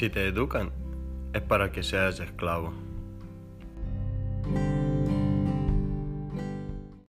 Si te educan, es para que seas esclavo.